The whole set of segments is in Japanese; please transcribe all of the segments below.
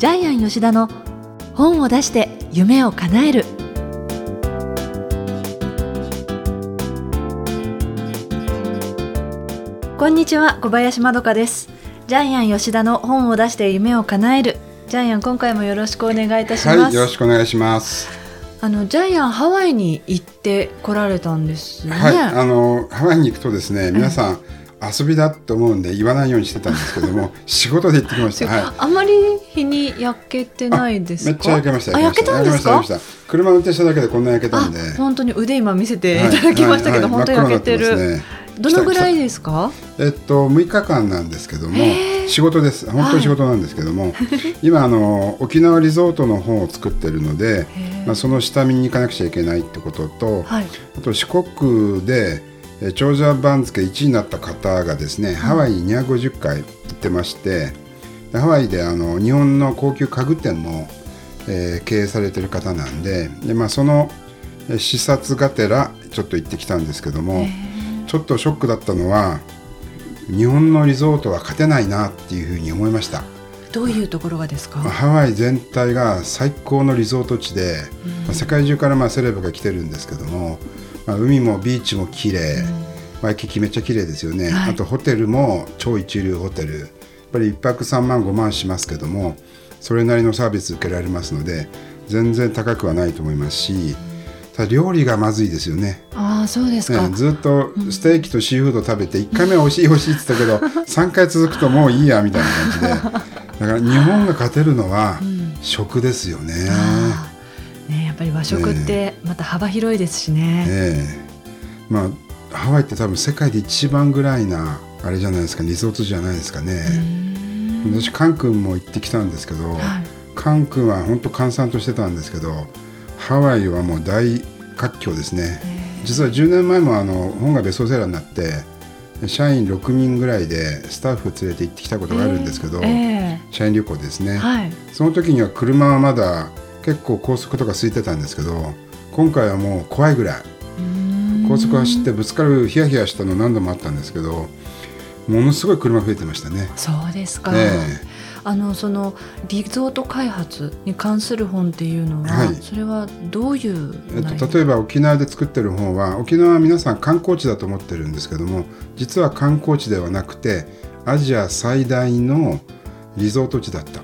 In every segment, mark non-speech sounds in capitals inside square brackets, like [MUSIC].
ジャイアン吉田の本を出して夢を叶える。こんにちは小林まどかです。ジャイアン吉田の本を出して夢を叶える。ジャイアン今回もよろしくお願いいたします、はい、よろしくお願いします。あのジャイアンハワイに行って来られたんですね。はいあのハワイに行くとですね皆さん、遊びだと思うんで言わないようにしてたんですけども [LAUGHS] 仕事で行ってきました、はい、あまり日に焼けてないですめっちゃ焼けましたあ焼けた。んですか？車運転しただけでこんな焼けたんで。本当に腕今見せてい。ただきましたけど、はいはい、本当焼けてる、ね、どのぐらいですか？えっと6日間なんですけども仕事です。本当に仕事なんですけども、はい、[LAUGHS] 今あの沖縄リゾートの本を作ってるので、まあ、その下見に行かなくちゃいけないってことと、はい、あと四国で長者番付1位になった方がですね、ハワイに250回行ってましてハワイであの日本の高級家具店も、えー、経営されてる方なんでで、まあ、その視察がてらちょっと行ってきたんですけどもちょっとショックだったのは日本のリゾートは勝てないなっていうふうに思いました。どういうところがですか？ハワイ全体が最高のリゾート地で、まあ、世界中からまあセレブが来てるんですけどもまあ、海もビーチも綺麗、ワイキキめっちゃ綺麗ですよね、はい、あとホテルも超一流ホテル。やっぱり1泊3万5万しますけどもそれなりのサービス受けられますので全然高くはないと思いますしただ料理がまずいですよね。あそうですか、ね、ずっとステーキとシーフード食べて1回目は美味しい美味しいって言ったけど [LAUGHS] 3回続くともういいやみたいな感じで。だから日本が勝てるのは食ですよね。うんね、やっぱり和食ってまた幅広いですしね。えー、まあハワイって多分世界で一番ぐらいなあれじゃないですかリゾートじゃないですかね。私カン君も行ってきたんですけど、はい、カン君は本当閑散としてたんですけどハワイはもう大活況ですね。実は10年前もあの本がベストセラーになって社員6人ぐらいでスタッフ連れて行ってきたことがあるんですけど、えー、社員旅行ですね、はい、その時には車はまだ結構高速とか空いてたんですけど今回はもう怖いぐらい。高速走ってぶつかるヒヤヒヤしたの何度もあったんですけどものすごい車増えてましたね。そうですか、えー、あのそのリゾート開発に関する本っていうのは、はい、それはどういう、えっと、例えば沖縄で作ってる本は沖縄は皆さん観光地だと思ってるんですけども実は観光地ではなくてアジア最大のリゾート地だった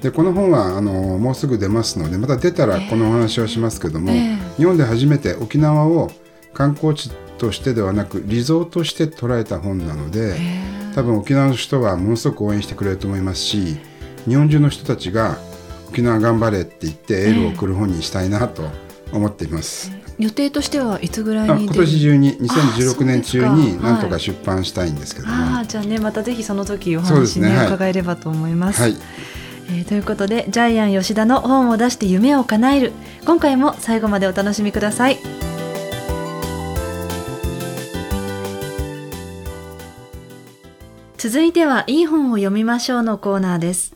でこの本はあのもうすぐ出ますのでまた出たらこのお話をしますけども、えー、日本で初めて沖縄を観光地としてではなくリゾートして捉えた本なので、えー、多分沖縄の人はものすごく応援してくれると思いますし日本中の人たちが沖縄頑張れって言ってエールを送る本にしたいなと思っています。えー予定としてはいつぐらいに今年中に2016年中になんとか出版したいんですけども、はい、あじゃあねまたぜひその時お話ね、ねはい、伺えればと思います。はいえー、ということでジャイアン吉田の本を出して夢を叶える。今回も最後までお楽しみください。続いてはいい本を読みましょうのコーナーです。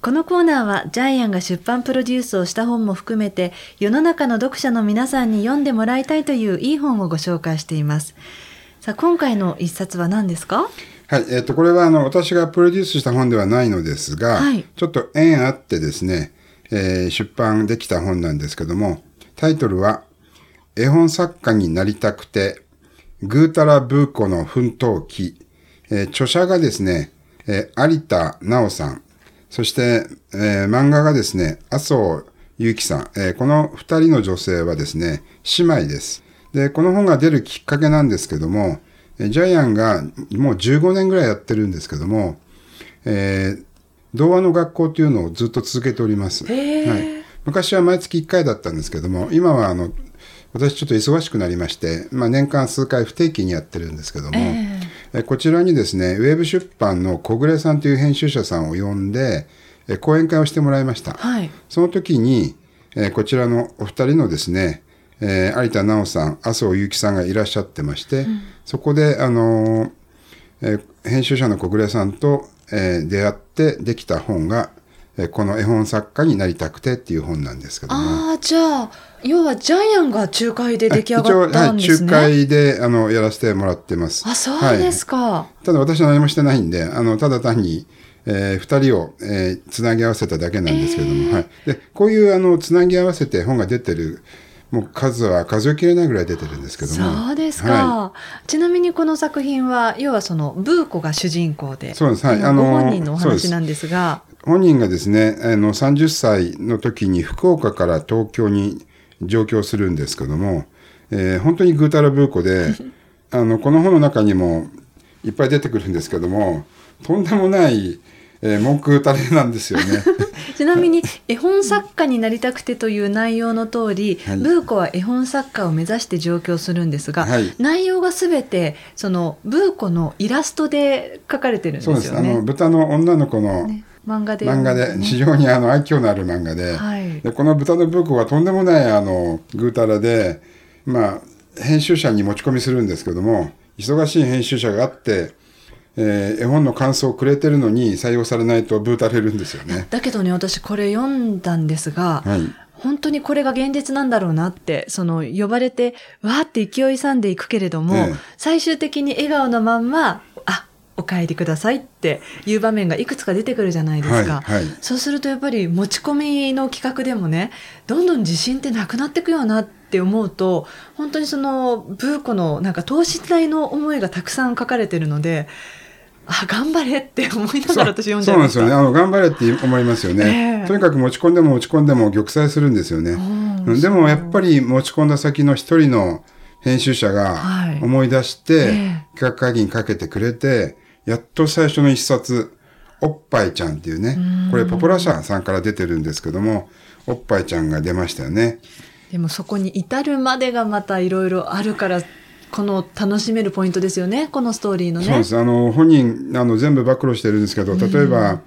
このコーナーはジャイアンが出版プロデュースをした本も含めて世の中の読者の皆さんに読んでもらいたいといういい本をご紹介しています。さあ今回の一冊は何ですか？はい、えっ、ー、と、これはあの、私がプロデュースした本ではないのですが、はい、ちょっと縁あってですね、えー、出版できた本なんですけども、タイトルは、絵本作家になりたくて、ぐーたらブーコの奮闘記、えー、著者がですね、えー、有田直さん、そして、えー、漫画がですね、麻生ゆきさん、えー、この二人の女性はですね、姉妹です。で、この本が出るきっかけなんですけども、ジャイアンがもう15年ぐらいやってるんですけども、えー、童話の学校というのをずっと続けております。はい、昔は毎月1回だったんですけども、今はあの、私ちょっと忙しくなりまして、まあ、年間数回不定期にやってるんですけども、えー、こちらにですね、ウェブ出版の小暮さんという編集者さんを呼んで、講演会をしてもらいました。はい、その時に、えこちらのお二人のですね、えー、有田直さん、麻生祐樹さんがいらっしゃってまして、うん、そこで、あのー、えー、編集者の小暮さんと、えー、出会ってできた本が、えー、この絵本作家になりたくてっていう本なんですけども。ああ、じゃあ、要はジャイアンが仲介で出来上がったんですね。はい、仲介であのやらせてもらってます。あ、そうですか。はい、ただ私は何もしてないんで、あのただ単にえー、2人を、えー、つなぎ合わせただけなんですけれども、えー、はい、でこういうあのつなぎ合わせて本が出てるもう数は数えきれないぐらい出てるんですけども。そうですか、はい、ちなみにこの作品は要はそのブーコが主人公でそうです、はい、あのご本人のお話なんですが。本人がですねあの30歳の時に福岡から東京に上京するんですけども、えー、本当にぐうたらブーコで [LAUGHS] あのこの本の中にもいっぱい出てくるんですけどもとんでもないえー、文句垂れなんですよね。[LAUGHS] ちなみに絵本作家になりたくてという内容の通り、はい、ブーコは絵本作家を目指して上京するんですが、はい、内容がすべてそのブーコのイラストで描かれてるんですよね。そうです。あの豚の女の子の、ね漫画で、ね、漫画で非常にあの愛嬌のある漫画で。はい、でこの豚のブーコはとんでもないあのぐうたらでまあ編集者に持ち込みするんですけども忙しい編集者があってえー、絵本の感想をくれてるのに採用されないとブータれるんですよね。だけどね私これ読んだんですが、はい、本当にこれが現実なんだろうなってその呼ばれてわーって勢いさんでいくけれども、ええ、最終的に笑顔のまんまあお帰りくださいっていう場面がいくつか出てくるじゃないですか、はいはい、そうするとやっぱり持ち込みの企画でもねどんどん自信ってなくなっていくよなって思うと本当にそのブーコのなんか等身大の思いがたくさん書かれてるのであ頑張れって思いながら私読んじゃいましたそうなんですよね。あの頑張れって思いますよね、えー、とにかく持ち込んでも持ち込んでも玉砕するんですよね。でもやっぱり持ち込んだ先の一人の編集者が思い出して、企画会議にかけてくれて、やっと最初の一冊、おっぱいちゃんっていうね、これポポラ社さんから出てるんですけども、おっぱいちゃんが出ましたよね。でもそこに至るまでがまたいろいろあるからこの楽しめるポイントですよね、このストーリーのね。そうです。あの、本人、あの、全部暴露してるんですけど、例えば、うん、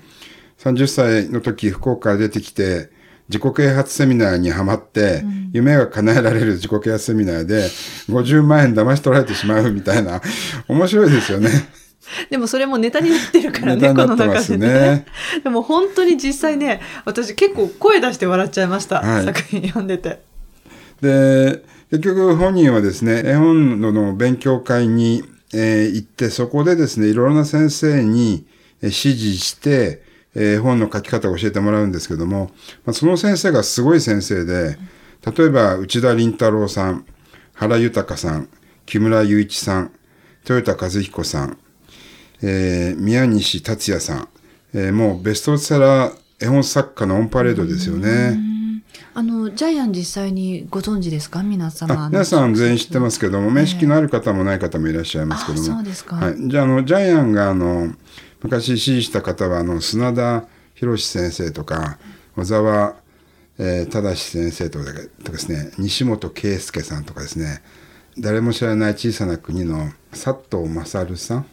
30歳の時、福岡から出てきて、自己啓発セミナーにはまって、うん、夢が叶えられる自己啓発セミナーで、50万円騙し取られてしまうみたいな、[LAUGHS] 面白いですよね。[LAUGHS] でもそれもネタになってるからね、この中でね。[LAUGHS] でも本当に実際ね、私結構声出して笑っちゃいました、はい、作品読んでて。で、結局本人はですね、絵本の勉強会に、え、行って、そこでですね、いろいろな先生に指示して、絵本の書き方を教えてもらうんですけども、まあ、その先生がすごい先生で、例えば内田林太郎さん、原豊さん、木村雄一さん、豊田和彦さん、えー、宮西達也さん、えー、もうベストセラー絵本作家のオンパレードですよね。あのジャイアン実際にご存知ですか？皆様皆さん全員知ってますけども面識のある方もない方もいらっしゃいますけども、そうですか、はい、じゃあのジャイアンがあの昔支持した方はあの砂田博先生とか小沢、えー、正先生とかとかですね西本圭介さんとかですね誰も知らない小さな国の佐藤勝さん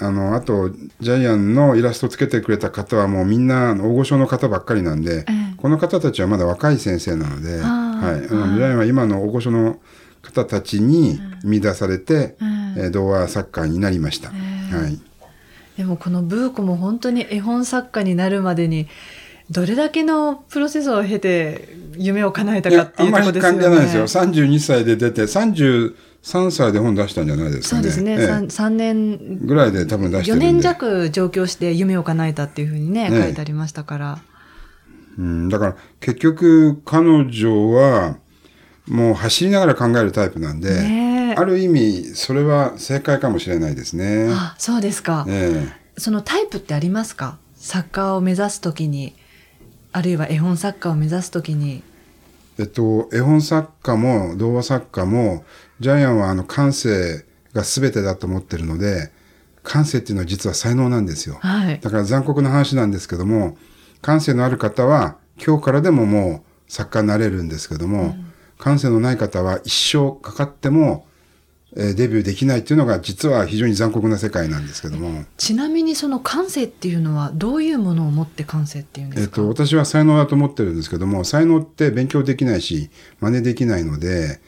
あの、あと、ジャイアンのイラストつけてくれた方はもうみんな大御所の方ばっかりなんで、えこの方たちはまだ若い先生なので、はい。あのジャイアンは今の大御所の方たちに見出されて、えー、童話作家になりました。はい。でもこのブーコも本当に絵本作家になるまでに、どれだけのプロセスを経て夢を叶えたかっていうところですよね。あんまりないですよ。32歳で出て、30、3歳で本出したんじゃないですかね。そうですね。ええ、3, 3年ぐらいで多分出してるんで。4年弱上京して夢を叶えたっていうふうにね、ね書いてありましたから。うん、だから結局彼女はもう走りながら考えるタイプなんで、ね、ある意味それは正解かもしれないですね。あそうですか、ね、そのタイプってありますか？作家を目指すときに、あるいは絵本作家を目指すときに。えっと、絵本作家も童話作家もジャイアンはあの感性が全てだと思ってるので、感性っていうのは実は才能なんですよ。はい、だから残酷な話なんですけども、感性のある方は今日からでももう作家になれるんですけども、うん、感性のない方は一生かかってもえデビューできないっていうのが実は非常に残酷な世界なんですけどもちなみにその感性っていうのはどういうものを持って感性っていうんですか、えっと、私は才能だと思ってるんですけども才能って勉強できないし真似できないので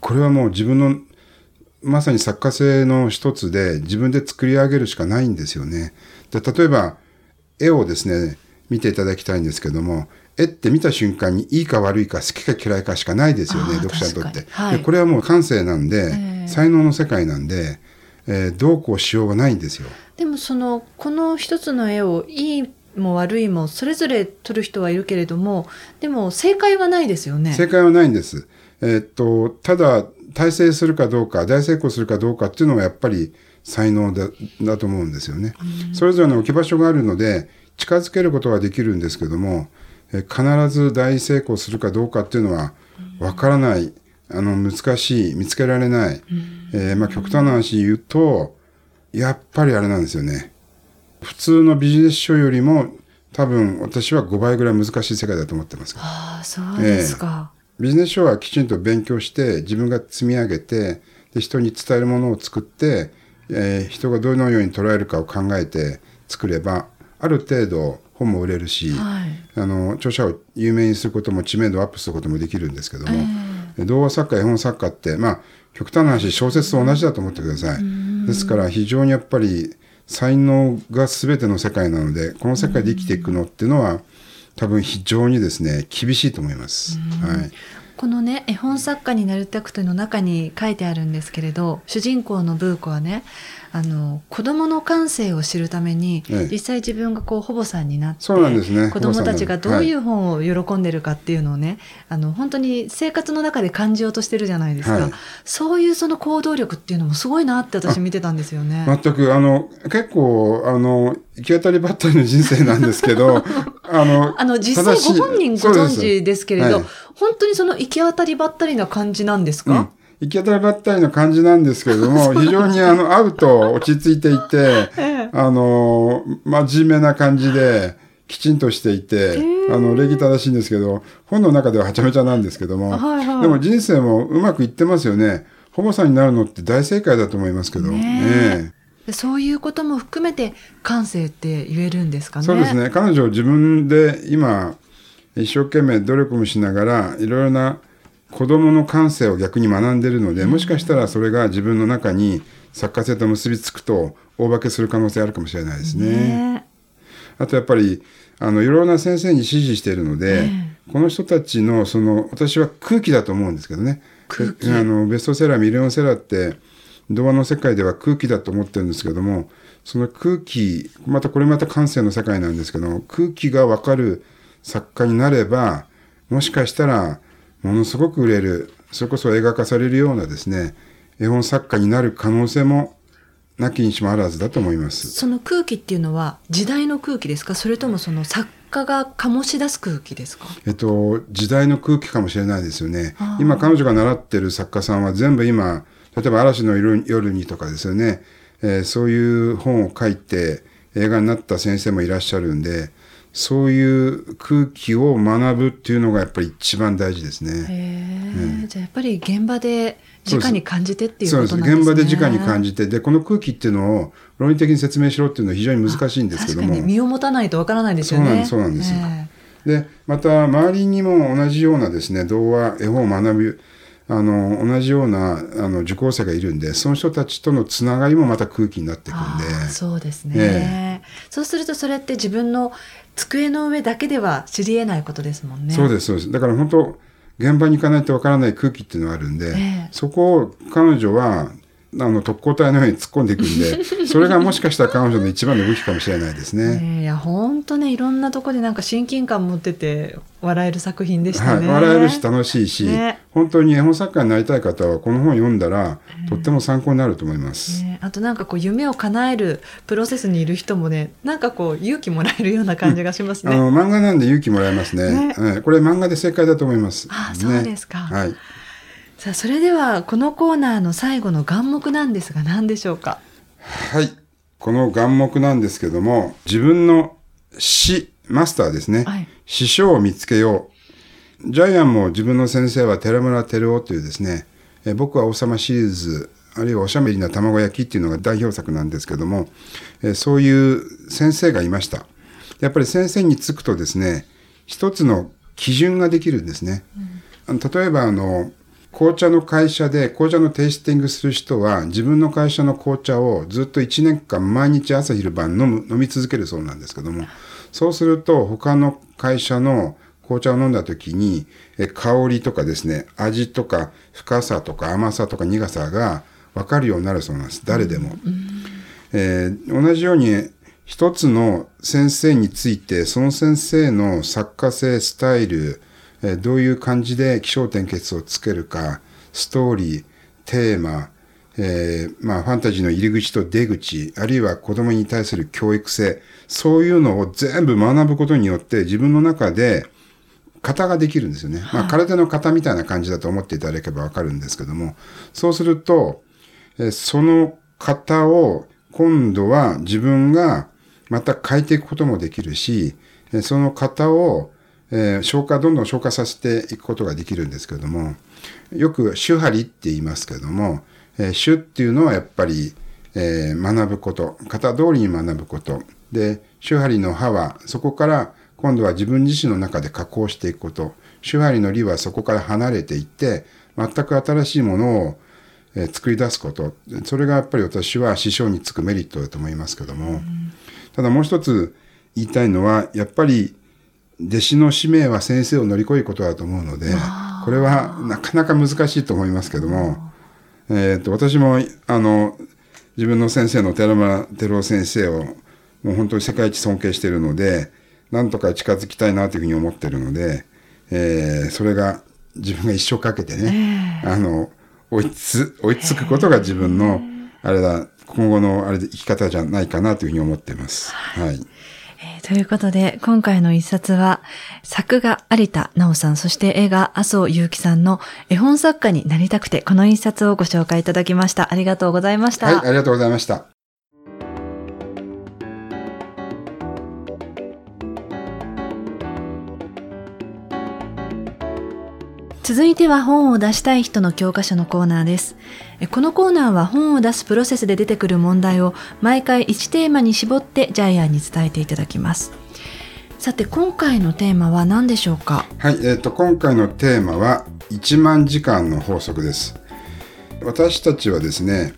これはもう自分のまさに作家性の一つで自分で作り上げるしかないんですよね。で例えば絵をですね見ていただきたいんですけども絵って見た瞬間にいいか悪いか好きか嫌いかしかないですよね読者にとって、はい、でこれはもう感性なんで、えー、才能の世界なんで、えー、どうこうしようがないんですよ。でもそのこの一つの絵をいいも悪いもそれぞれ撮る人はいるけれどもでも正解はないですよね。正解はないんです。えー、っとただ大成するかどうか大成功するかどうかっていうのはやっぱり才能だだと思うんですよね。それぞれの置き場所があるので近づけることはできるんですけども、え必ず大成功するかどうかっていうのはわからない、あの難しい。見つけられない、えー、まあ、極端な話言うとやっぱりあれなんですよね。普通のビジネス書よりも多分私は5倍ぐらい難しい世界だと思ってます。ああそうですか、えー、ビジネス書はきちんと勉強して自分が積み上げてで人に伝えるものを作って、えー、人がどのように捉えるかを考えて作ればある程度本も売れるし、はい、あの著者を有名にすることも知名度をアップすることもできるんですけども、えー、童話作家絵本作家ってまあ極端な話小説と同じだと思ってください。ですから非常にやっぱり才能が全ての世界なのでこの世界で生きていくのっていうのは多分非常にですね厳しいと思います。はい、このね絵本作家になりたくての中に書いてあるんですけれど主人公のブー子はねあの子供の感性を知るために、実際自分がこう保母さんになってそうなんですね。子供たちがどういう本を喜んでるかっていうのをね、はい、あの本当に生活の中で感じようとしてるじゃないですか、はい、そういうその行動力っていうのもすごいなって私見てたんですよね。全くあの結構あの行き当たりばったりの人生なんですけど [LAUGHS] あのあの実際ご本人ご存知ですけれど、はい、本当にその行き当たりばったりな感じなんですか、うん行き当たりばったりの感じなんですけれども、非常にあの、会うと落ち着いていて、[LAUGHS] あの、真面目な感じで、きちんとしていて、あの、礼儀正しいんですけど、本の中でははちゃめちゃなんですけども、はいはい、でも人生もうまくいってますよね。保護さんになるのって大正解だと思いますけど、ねそういうことも含めて感性って言えるんですかね。そうですね。彼女自分で今一生懸命努力もしながらいろいろな子どもの感性を逆に学んでるのでもしかしたらそれが自分の中に作家性と結びつくと大化けする可能性あるかもしれないですね。ね。あとやっぱりあのいろいろな先生に指示しているので、この人たちのその私は空気だと思うんですけどね。あのベストセラーミリオンセラーって童話の世界では空気だと思ってるんですけどもその空気またこれまた感性の世界なんですけど空気が分かる作家になればもしかしたらものすごく売れる、それこそ映画化されるようなですね、絵本作家になる可能性もなきにしもあらずだと思います。その空気っていうのは時代の空気ですか？それともその作家が醸し出す空気ですか？えっと、時代の空気かもしれないですよね。今彼女が習ってる作家さんは全部今、例えば嵐の夜にとかですよね、えー、そういう本を書いて映画になった先生もいらっしゃるんで、そういう空気を学ぶっていうのがやっぱり一番大事ですね。へじゃあやっぱり現場で直に感じてっていうことなんですね。現場で直に感じてでこの空気っていうのを論理的に説明しろっていうのは非常に難しいんですけども。身を持たないとわからないですよね。そうなんですよ。でまた周りにも同じようなですね童話絵本を学ぶあの同じようなあの受講生がいるんでその人たちとのつながりもまた空気になっていくんでそうですね、ええ、そうするとそれって自分の机の上だけでは知り得ないことですもんね。そうですそうです。だから本当現場に行かないとわからない空気っていうのがあるんで、え、そこを彼女はあの特攻隊のように突っ込んでいくんで [LAUGHS] それがもしかしたら彼女の一番の武器かもしれないですね。いや本当ねいろんなところでなんか親近感持ってて笑える作品でしたね。はい、笑えるし楽しいし、ね、本当に絵本作家になりたい方はこの本読んだら、とっても参考になると思います。ね、あとなんかこう夢を叶えるプロセスにいる人もねなんかこう勇気もらえるような感じがしますね。うん、あの漫画なんで勇気もらえますね。ねはい、これ漫画で正解だと思います。あそうですか。はいさあそれではこのコーナーの最後の眼目なんですが何でしょうか？はい。この眼目なんですけども自分の師マスターですね、はい、師匠を見つけよう。ジャイアンも自分の先生は寺村照夫というですねえ僕は王様シリーズあるいはおしゃべりな卵焼きっていうのが代表作なんですけどもえそういう先生がいました。やっぱり先生につくとですね一つの基準ができるんですね、うん、例えばあの紅茶の会社で紅茶のテイスティングする人は自分の会社の紅茶をずっと1年間毎日朝昼晩飲む飲み続けるそうなんですけどもそうすると他の会社の紅茶を飲んだ時に香りとかですね味とか深さとか甘さとか苦さが分かるようになるそうなんです誰でも。えー、同じように一つの先生についてその先生の作家性スタイル、えー、どういう感じで気象点結をつけるかストーリーテーマ、えー、まあ、ファンタジーの入り口と出口、あるいは子供に対する教育性、そういうのを全部学ぶことによって自分の中で型ができるんですよね。まあ、空手の型みたいな感じだと思っていただければわかるんですけども、そうすると、えその型を今度は自分がまた変えていくこともできるし、その型を、えー、消化、どんどん消化させていくことができるんですけれども、よく手張りって言いますけれども、えー、手っていうのはやっぱり、えー、学ぶこと、型通りに学ぶこと。で、手張りの刃はそこから今度は自分自身の中で加工していくこと。手張りの理はそこから離れていって、全く新しいものを、えー、作り出すこと。それがやっぱり私は師匠につくメリットだと思いますけども。ただもう一つ言いたいのは、やっぱり弟子の使命は先生を乗り越えることだと思うので、これはなかなか難しいと思いますけども、えっ、と、私も、あの、自分の先生の寺村照夫先生を、もう本当に世界一尊敬しているので、なんとか近づきたいなというふうに思ってるので、えー、それが自分が一生かけてね、あの、追いつ、追いつくことが自分の、あれだ、今後のあれで生き方じゃないかなというふうに思っています。はい。えー、ということで、今回の一冊は、作画有田直さん、そして映画麻生祐樹さんの絵本作家になりたくて、この一冊をご紹介いただきました。ありがとうございました。はい、ありがとうございました。続いては本を出したい人の教科書のコーナーです。このコーナーは本を出すプロセスで出てくる問題を毎回1テーマに絞ってジャイアンに伝えていただきます。さて今回のテーマは何でしょうか？はい、えーと、今回のテーマは1万時間の法則です。私たちはですね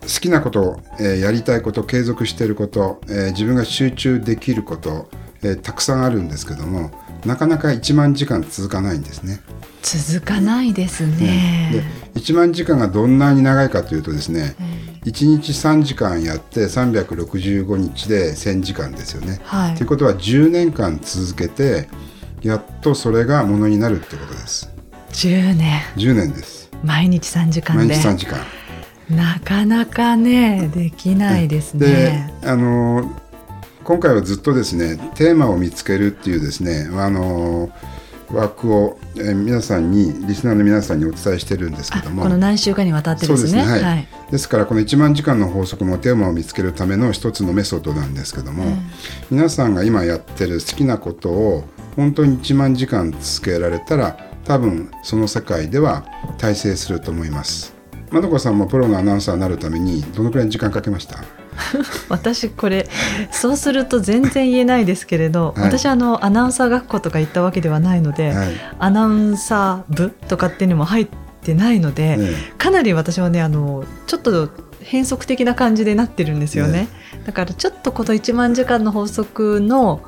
好きなこと、えー、やりたいこと継続していること、えー、自分が集中できること、えー、たくさんあるんですけどもなかなか1万時間続かないんですね。続かないですね。で1万時間がどんなに長いかというとですね、うん、1日3時間やって365日で1000時間ですよね。はい、ということは10年間続けてやっとそれがものになるってことです。10年。10年です。毎日3時間毎日3時間。なかなかねできないですね。であの今回はずっとですねテーマを見つけるっていうですねあの枠を、えー、皆さんにリスナーの皆さんにお伝えしてるんですけども。この何週間にわたってですね、ね、はい、はい、ですからこの1万時間の法則もテーマを見つけるための一つのメソッドなんですけども、うん、皆さんが今やってる好きなことを本当に1万時間続けられたら多分その世界では大成すると思います。まどこさんもプロのアナウンサーになるためにどのくらい時間かけました？[LAUGHS] 私これそうすると全然言えないですけれど、はい、私あのアナウンサー学校とか行ったわけではないので、はい、アナウンサー部とかっていうのも入ってないので、ね、かなり私はねあのちょっと変則的な感じでなってるんですよね、ね、だからちょっとこの1万時間の法則の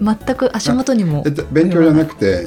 全く足元にも勉強じゃなくて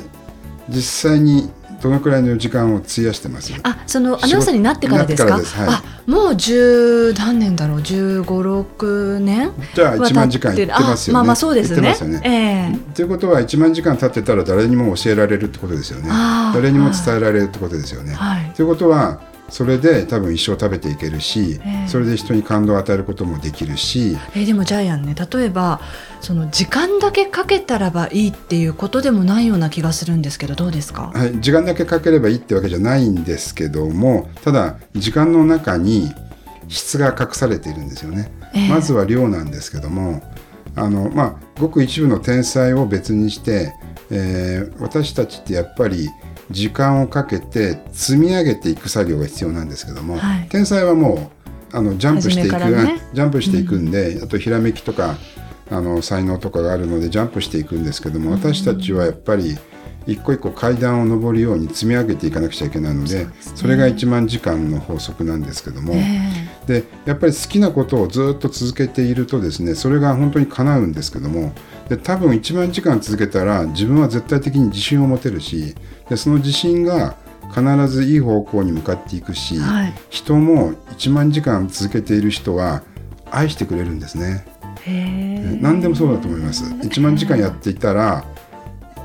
実際にどのくらいの時間を費やしてます？あそのアナウンサーになってからですか、はい、あもう十何年だろう？十五六年？じゃあ1万時間いってますよね。まあまあそうですね。と、ね、えー、いうことは1万時間経ってたら誰にも教えられるってことですよね。誰にも伝えられるってことですよね、はい、ということはそれで多分一生食べていけるし、えー、それで人に感動を与えることもできるし、えー、でもジャイアンね例えばその時間だけかけたらばいいっていうことでもないような気がするんですけどどうですか、はい、時間だけかければいいってわけじゃないんですけどもただ時間の中に質が隠されているんですよね、えー、まずは量なんですけどもあのまあごく一部の天才を別にして、えー、私たちってやっぱり時間をかけて積み上げていく作業が必要なんですけども、はい、天才はもうあのジャンプしていく、ね、ジャンプしていくんで、うん、あとひらめきとかあの才能とかがあるのでジャンプしていくんですけども、私たちはやっぱり一個一個階段を上るように積み上げていかなくちゃいけないのでそれが1万時間の法則なんですけども、でやっぱり好きなことをずっと続けているとですねそれが本当に叶うんですけどもで多分1万時間続けたら自分は絶対的に自信を持てるしでその自信が必ずいい方向に向かっていくし、はい、人も1万時間続けている人は愛してくれるんですね。何でもそうだと思います。1万時間やっていたら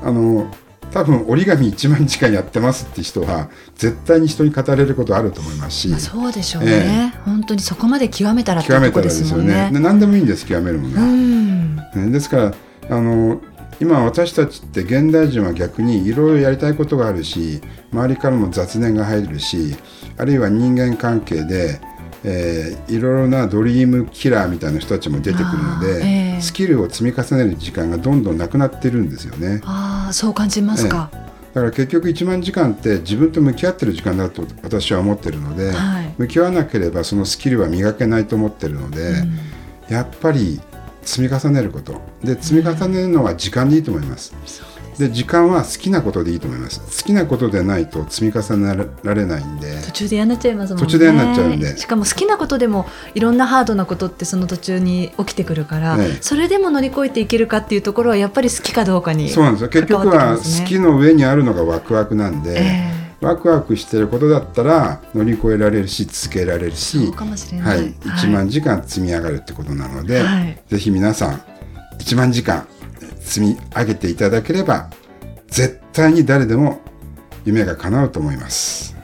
あの多分折り紙1万時間やってますって人は絶対に人に語れることあると思いますし、まあ、そうでしょうね、えー、本当にそこまで極めたらってことですよね。極めたらですよね。で何でもいいんです極めるものは。ですからあの今私たちって現代人は逆にいろいろやりたいことがあるし周りからも雑念が入るしあるいは人間関係で、えー、いろいろなドリームキラーみたいな人たちも出てくるので、えー、スキルを積み重ねる時間がどんどんなくなってるんですよね。あそう感じますか、えーだから結局1万時間って自分と向き合ってる時間だと私は思ってるので、はい、向き合わなければそのスキルは磨けないと思ってるので、うん、やっぱり積み重ねること。で積み重ねるのは時間でいいと思います。で時間は好きなことでいいと思います。好きなことでないと積み重ねられないんで。途中で嫌になっちゃいますもんね。途中で嫌になっちゃうんで。しかも好きなことでもいろんなハードなことってその途中に起きてくるから、ね、それでも乗り越えていけるかっていうところはやっぱり好きかどうかに、そうなんですよ。結局は好きの上にあるのがワクワクなんで、えーワクワクしてることだったら乗り越えられるし続けられるしはい、1万時間積み上がるってことなので、はい、ぜひ皆さん1万時間積み上げていただければ絶対に誰でも夢が叶うと思います。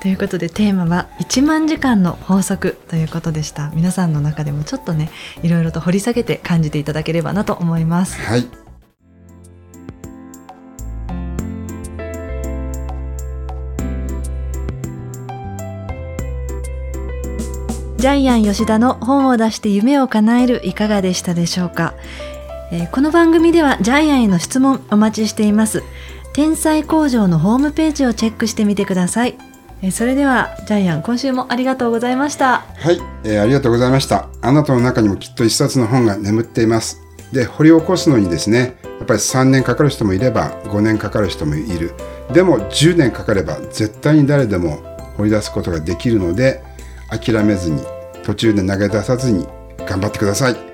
ということでテーマは1万時間の法則ということでした。皆さんの中でもちょっとねいろいろと掘り下げて感じていただければなと思います。はい。ジャイアン吉田の本を出して夢を叶えるいかがでしたでしょうか？えー、この番組ではジャイアンへの質問お待ちしています。天才工場のホームページをチェックしてみてください、えー、それではジャイアン今週もありがとうございました。はい、えー、ありがとうございました。あなたの中にもきっと一冊の本が眠っています。で掘り起こすのにですねやっぱり3年かかる人もいれば5年かかる人もいる。でも10年かかれば絶対に誰でも掘り出すことができるので諦めずに途中で投げ出さずに頑張ってください。